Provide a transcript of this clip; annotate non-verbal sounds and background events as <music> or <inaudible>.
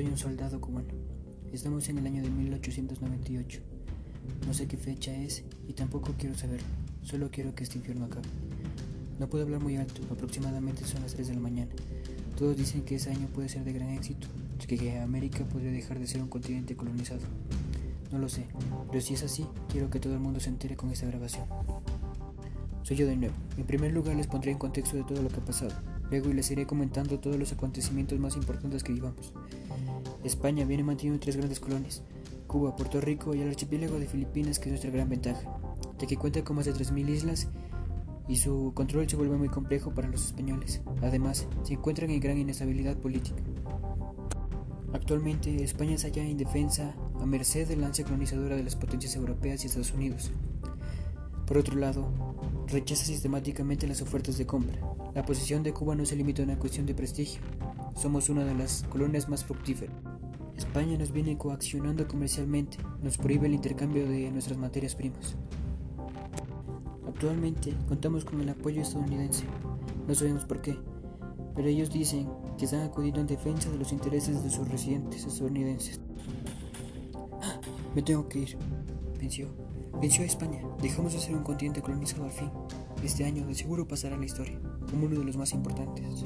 Soy un soldado cubano. Estamos en el año de 1898. No sé qué fecha es y tampoco quiero saberlo. Solo quiero que este infierno acabe. No puedo hablar muy alto, aproximadamente son las 3 de la mañana. Todos dicen que ese año puede ser de gran éxito, que América podría dejar de ser un continente colonizado. No lo sé, pero si es así, quiero que todo el mundo se entere con esta grabación. Soy yo de nuevo. En primer lugar les pondré en contexto de todo lo que ha pasado. Luego les iré comentando todos los acontecimientos más importantes que vivamos. España viene manteniendo tres grandes colonias, Cuba, Puerto Rico y el archipiélago de Filipinas, que es nuestra gran ventaja, ya que cuenta con más de 3.000 islas y su control se vuelve muy complejo para los españoles. Además, se encuentran en gran inestabilidad política. Actualmente, España es allá indefensa a merced de la ansia colonizadora de las potencias europeas y Estados Unidos. Por otro lado, rechaza sistemáticamente las ofertas de compra. La posición de Cuba no se limita a una cuestión de prestigio. Somos una de las colonias más fructíferas. España nos viene coaccionando comercialmente, nos prohíbe el intercambio de nuestras materias primas. Actualmente contamos con el apoyo estadounidense. No sabemos por qué, pero ellos dicen que están acudiendo en defensa de los intereses de sus residentes estadounidenses. <gasps> Me tengo que ir. Venció. Venció a España. Dejamos de ser un continente colonizado al fin. Este año de seguro pasará a la historia como uno de los más importantes.